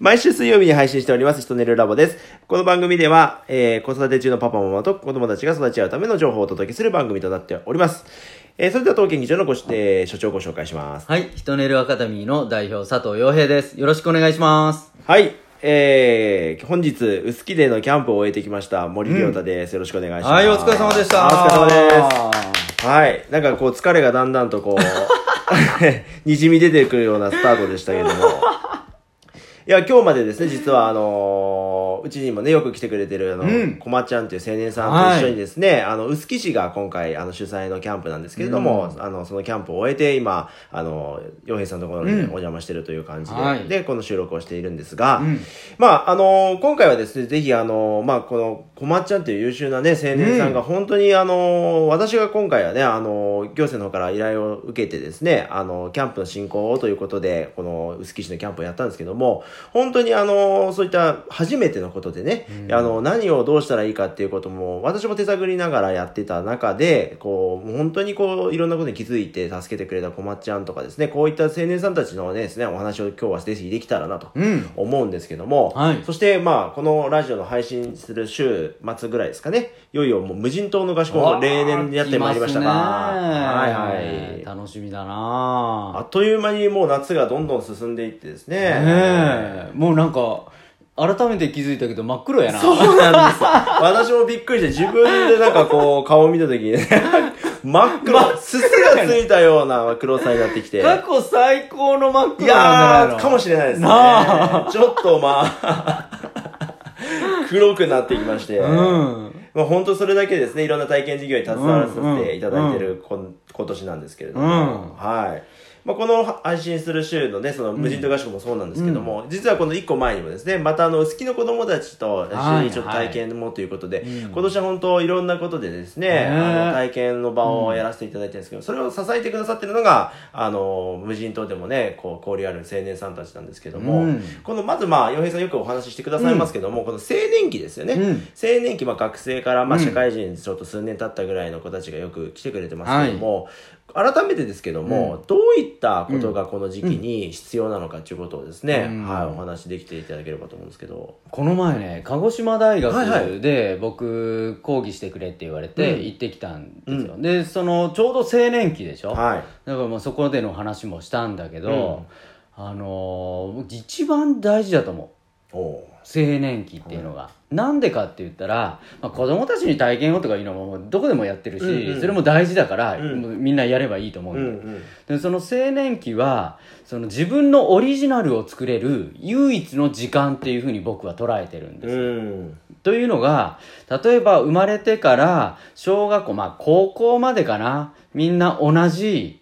毎週水曜日に配信しております、ひとねるラボです。この番組では、えー、子育て中のパパママと子供たちが育ち合うための情報をお届けする番組となっております。えー、それでは東京議長のごし、えー、所長をご紹介します。はい、ヒトネルアカデミーの代表佐藤洋平です。よろしくお願いします。はい。えー、本日、薄木でのキャンプを終えてきました、森亮太です、よろしくお願いします。はい、お疲れ様でした。お疲れ様です。はい。なんかこう、疲れがだんだんとこう、にじみ出てくるようなスタートでしたけども。や、今日までですね、実はあのーうちにもね、よく来てくれてる、あの、うん。こまちゃんという青年さんと一緒にですね、あの、臼杵市が今回、あの、主催のキャンプなんですけれども、あの、そのキャンプを終えて、今、あの、洋平さんのところにお邪魔してるという感じで、はい。で、この収録をしているんですが、うん。まあ、あの今回はですね、ぜひ、あのまあ、この、こまっちゃんという優秀なね、青年さんが、本当に、あの私が今回はね、あの行政の方から依頼を受けてですね、あのキャンプの進行をということで、この、臼杵市のキャンプをやったんですけども、本当に、あのそういった初めてのことでね、あの、何をどうしたらいいかっていうことも、私も手探りながらやってた中で、こう、本当にこう、いろんなことに気づいて助けてくれたこまっちゃんとかですね、こういった青年さんたちのね、ですね、お話を今日はぜひできたらなとうん。思うんですけども、はい。そしてまあこのラジオの配信する週末ぐらいですかね。いよいよもう無人島の合宿も例年やってまいりましたが、はいはい。楽しみだあなっという間にもう夏がどんどん進んでいってですね。ねえ。もうなんか、改めて気づいたけど真っ黒やな。そうなんですよ私もびっくりして自分でなんかこう顔を見た時にね 真っ黒すすがついたような黒さになってきて過去最高の真っい黒なんいのやー、かもしれないですねな。ちょっとまあ、黒くなってきまして。うん。まあ本当それだけですね、いろんな体験事業に携わらせていただいてるこん今年なんですけれども、うんはい。まあ、この配信する週のね、その無人島合宿もそうなんですけども、実はこの1個前にもですね、またあの、好きの子供たちと一緒にちょっと体験もということで、うん。今年は本当いろんなことでですね、ねあの体験の場をやらせていただいてるんですけど、それを支えてくださってるのが、あの、無人島でもね、こう、交流ある青年さんたちなんですけども、うん。この、まずまあ、洋平さんよくお話ししてくださいますけども、この青年期ですよね。うん。青年期、まあ、学生から、まあ、うん。社会人ちょっと数年経ったぐらいの子たちがよく来てくれてますけども、改めてですけども、どういったことがこの時期に必要なのかということをですね、うん。はい、お話できていただければと思うんですけど。この前ね鹿児島大学で僕講義してくれって言われてうん。行ってきたんですよ、でそのちょうど青年期でしょ、はい。だからまあそこでの話もしたんだけど、あのー一番大事だと思う青年期っていうのが、なんでかって言ったら、まあ、子供たちに体験をとかいうのもどこでもやってるし、うんうん。それも大事だから、うん。みんなやればいいと思ううんだよ、んでその青年期はその自分のオリジナルを作れる唯一の時間っていうふうに僕は捉えてるんです。よ、うん。というのが例えば生まれてから小学校まあ高校までかな。みんな同じ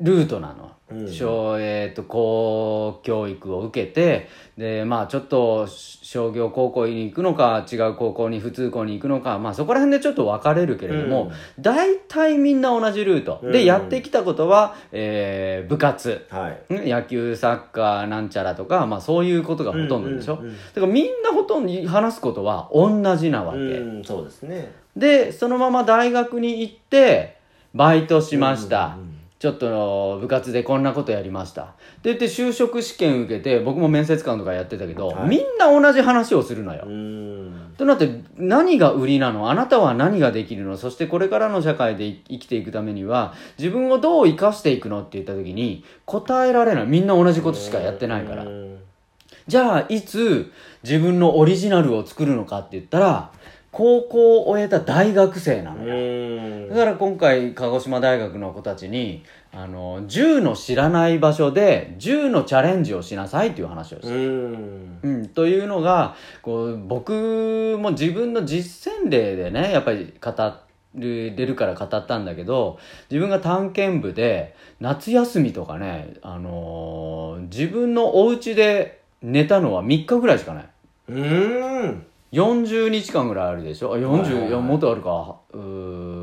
ルートなの。うん。小えー、と高教育を受けてでまあちょっと商業高校に行くのか違う高校に普通校に行くのかまあそこら辺でちょっと分かれるけれども、大体みんな同じルート、うん。でやってきたことは、えー部活。はい。ん。野球サッカーなんちゃらとか、まあ、そういうことがほとんどでしょ、うんうんうんだからみんなほとんど話すことは同じなわけ、うん、そうですね。でそのまま大学に行ってバイトしました、うんうんうんちょっと部活でこんなことやりました。で言って就職試験受けて僕も面接官とかやってたけど、はい。みんな同じ話をするのよ、うん。となって何が売りなの？あなたは何ができるの？そしてこれからの社会で生きていくためには自分をどう生かしていくの？って言った時に答えられない。みんな同じことしかやってないから。うん。じゃあいつ自分のオリジナルを作るのかって言ったら高校を終えた大学生なのよ。うん。だから今回鹿児島大学の子たちにあの銃の知らない場所で銃のチャレンジをしなさいっていう話をしたうん。うん、というのがこう僕も自分の実践例でねやっぱり語る出るから語ったんだけど自分が探検部で夏休みとかね、あのー自分のお家で寝たのは3日ぐらいしかない。うん。40日間ぐらいあるでしょ？あはいはい40い。やもっとあるか。うー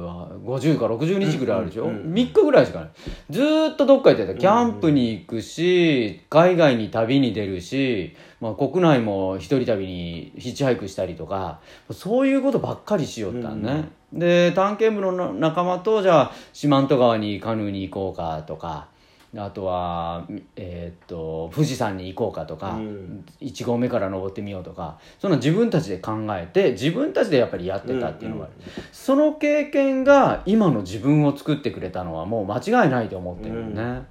50か60日ぐらいあるでしょ、うんうんうん。3日ぐらいしかない。ずーっとどっか行ってた。キャンプに行くし海外に旅に出るし、まあ、国内も一人旅にヒッチハイクしたりとかそういうことばっかりしよったんね、で探検部の仲間とじゃあ四万十川にカヌーに行こうかとかあとは、えーっと富士山に行こうかとか、うん。1合目から登ってみようとかそんな自分たちで考えて自分たちでやっぱりやってたっていうのがある、その経験が今の自分を作ってくれたのはもう間違いないと思ってるよね、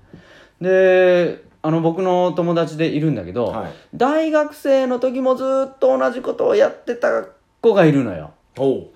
であの僕の友達でいるんだけど、はい。大学生の時もずっと同じことをやってた子がいるのよ。おう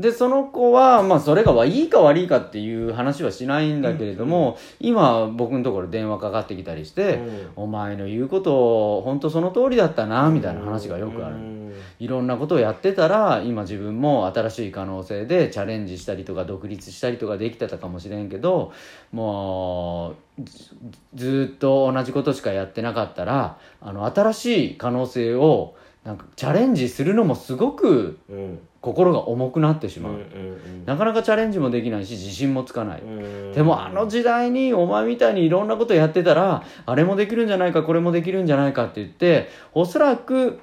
でその子は、まあ、それがいいか悪いかっていう話はしないんだけれども、今僕のところ電話かかってきたりして、お前の言うこと本当その通りだったなみたいな話がよくある、うん。いろんなことをやってたら今自分も新しい可能性でチャレンジしたりとか独立したりとかできてたかもしれんけどもうずずっと同じことしかやってなかったらあの新しい可能性をなんかチャレンジするのもすごくうん心が重くなってしう。んまう、うん。なかなかチャレンジもできないし自信もつかない、うんでもあの時代にお前みたいにいろんなことやってたらあれもできるんじゃないかこれもできるんじゃないかって言っておそらく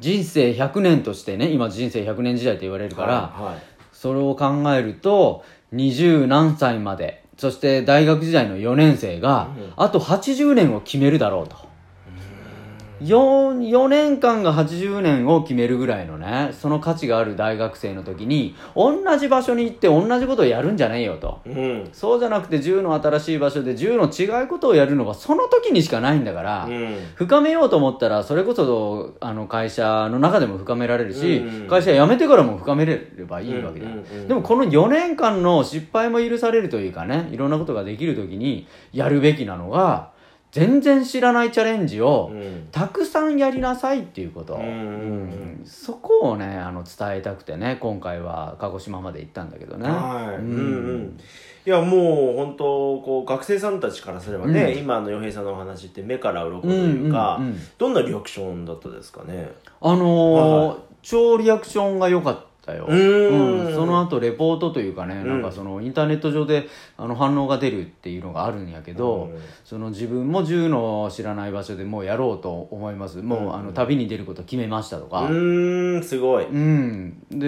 人生100年としてね今人生100年時代と言われるから、はいはい。それを考えると二十何歳までそして大学時代の4年生が、うんあと80年を決めるだろうと。4, 4年間が80年を決めるぐらいのねその価値がある大学生の時に同じ場所に行って同じことをやるんじゃねえよと。うん。そうじゃなくて10の新しい場所で10の違うことをやるのはその時にしかないんだから、うん。深めようと思ったらそれこそあの会社の中でも深められるし、うん。会社辞めてからも深めれればいいわけだ、うんうんうんでもこの4年間の失敗も許されるというかねいろんなことができる時にやるべきなのが全然知らないチャレンジをうん。たくさんやりなさいっていうこと、うんうんそこをねあの伝えたくてね今回は鹿児島まで行ったんだけどね。はい、ううんんうん。いやもう本当こう学生さんたちからすればね、今の洋平さんのお話って目から鱗というか、うんうんうんどんなリアクションだったですかね？あのーは超リアクションが良かったよ。うー。んうん。その後レポートというかね、ん。なんかそのインターネット上であの反応が出るっていうのがあるんやけど、うん。その自分も銃の知らない場所でもうやろうと思います。もうあの旅に出ること決めましたとうか。ーんすごい、うん、で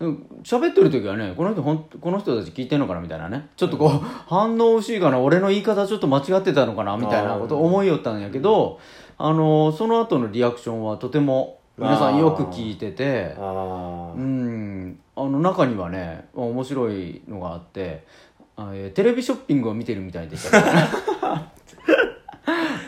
うん喋ってる時はねこの人ほんこの人たち聞いてんのかなみたいなね。ちょっとこう、反応薄いかな俺の言い方ちょっと間違ってたのかなみたいなこと思いよったんやけどあのその後のリアクションはとても皆さんよく聞いてて。うん。あの中にはね面白いのがあってあえーテレビショッピングを見てるみたいでしたね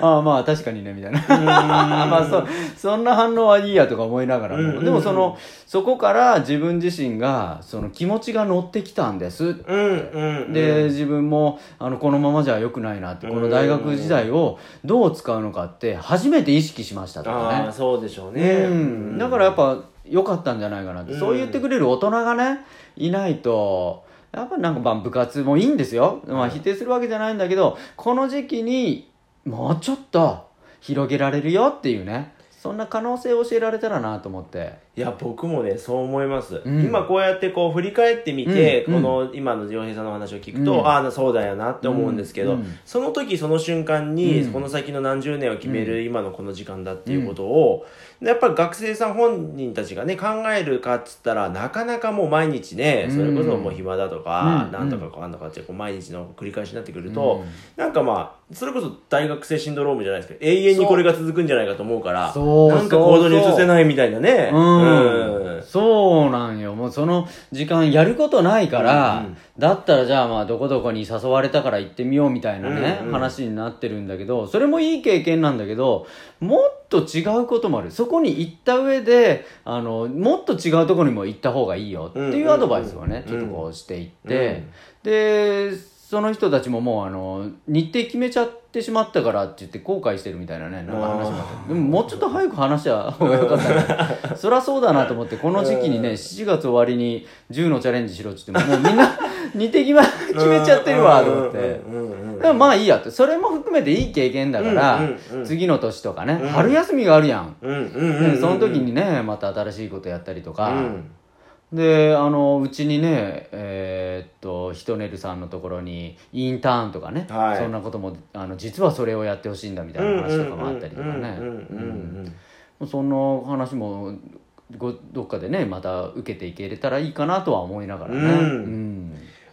ああまあ確かにねみたいな。まあそそんな反応はいいやとか思いながらも、うん。うんうんでもそのそこから自分自身がその気持ちが乗ってきたんです。うんうんうん。で自分もあのこのままじゃ良くないなってこの大学時代をどう使うのかって初めて意識しましたとかね。ああそうでしょうね、うん、だからやっぱ良かったんじゃないかなって、うん。そう言ってくれる大人がねいないとやっぱなんかまあ部活もいいんですよ、まあ、否定するわけじゃないんだけどこの時期にもうちょっと広げられるよっていうね。そんな可能性を教えられたらなと思って。いや僕もねそう思います、うん。今こうやってこう振り返ってみて、うんこの今の洋平さんの話を聞くと、うん。ああそうだよなって思うんですけど、うんその時その瞬間に、うん。この先の何十年を決める今のこの時間だっていうことを、やっぱり学生さん本人たちがね考えるかっつったらなかなかもう毎日ねそれこそもう暇だとか、うん。なんとかこうなんとかってこう毎日の繰り返しになってくると、なんかまあそれこそ大学生シンドロームじゃないですけど永遠にこれが続くんじゃないかと思うからなんか行動に移せないみたいなね。うん、そうなんよ。もうその時間やることないから、うんうんだったらじゃあまあどこどこに誘われたから行ってみようみたいなね、うんうん。話になってるんだけどそれもいい経験なんだけどもっと違うこともある。そこに行った上であのもっと違うところにも行った方がいいよっていうアドバイスをね、ちょっとこうしていって、でその人たちももうあの日程決めちゃってしまったからって言って後悔してるみたいなねなんか話もあってでももうちょっと早く話した方がよかったな そりゃそうだなと思ってこの時期にね7月終わりに10のチャレンジしろって言ってももうみんな日程決め決めちゃってるわと思って。でもまあいいやって。それも含めていい経験だから、次の年とかね、うん。春休みがあるやん、その時にねまた新しいことやったりとか、うん。であのうちにねえーっとひとねるさんのところにインターンとかね、はい。そんなこともあの実はそれをやってほしいんだみたいな話とかもあったりとかね。その話もごどっかでねまた受けていけれたらいいかなとは思いながらね、うん。うん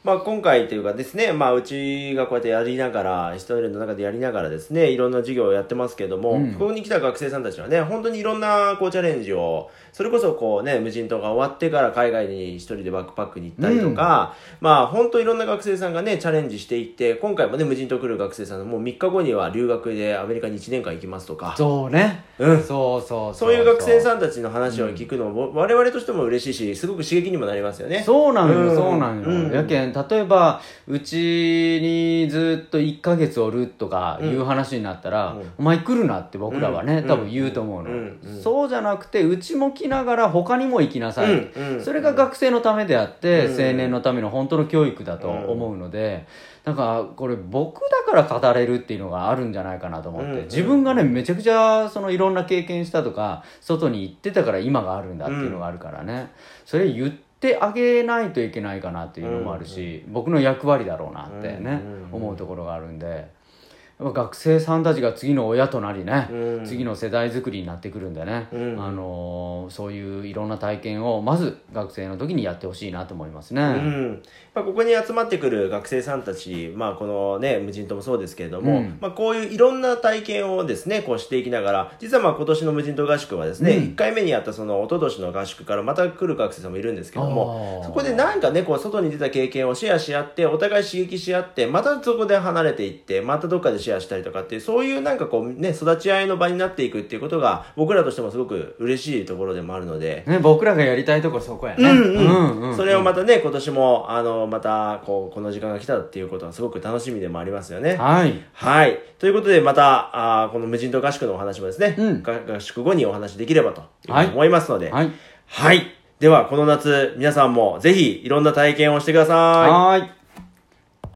まあ、今回というかですね、まあ、うちがこうやってやりながら、一人の中でやりながらですね、いろんな授業をやってますけども、うん。ここに来た学生さんたちはね、本当にいろんなこうチャレンジを、それこそこうね、無人島が終わってから海外に一人でバックパックに行ったりとか、まあ、本当いろんな学生さんがね、チャレンジしていって、今回もね、無人島来る学生さんもう3日後には留学でアメリカに1年間行きますとか、そうね。うん。そうそうそういう学生んさんたちの話を聞くのも、我々としても嬉しいし、すごく刺激にもなりますよね。そうなのよ、うん。そうなのよ、うん。やけん例えばうちにずっと1ヶ月おるとかいう話になったら、うん。お前来るなって僕らはね、うん。多分言うと思うの、そうじゃなくてうちも来ながら他にも行きなさい、それが学生のためであって、うん。青年のための本当の教育だと思うので、なんかこれ僕だから語れるっていうのがあるんじゃないかなと思って、うん。自分がねめちゃくちゃそのいろんな経験したとか外に行ってたから今があるんだっていうのがあるからね、それ言ってあげないといけないかなっていうのもあるし、僕の役割だろうなってね、うん思うところがあるんで。学生さんたちが次の親となりね、うん。次の世代作りになってくるんでね、うん。あのーそういういろんな体験をまず学生の時にやってほしいなと思いますね。うん。まあ、ここに集まってくる学生さんたち、まあ、このね無人島もそうですけれども、うん。まあ、こういういろんな体験をですねこうしていきながら実はまあ今年の無人島合宿はですね、うん。1回目にやったその一昨年の合宿からまた来る学生さんもいるんですけどもそこでなんかねこう外に出た経験をシェアし合ってお互い刺激し合ってまたそこで離れていってまたどっかでシェアしたりとかっていうそういうなんかこうね育ち合いの場になっていくっていうことが僕らとしてもすごく嬉しいところでもあるので。ね、僕らがやりたいところそこやね。うんうんうんそれをまたね、今年も、あの、また、こう、この時間が来たっていうことはすごく楽しみでもありますよね。はい。はい。ということで、また、あーこの無人島合宿のお話もですね、うんが合宿後にお話できればと思いますので、はい。はい。では、この夏、皆さんもぜひ、いろんな体験をしてください。はーい。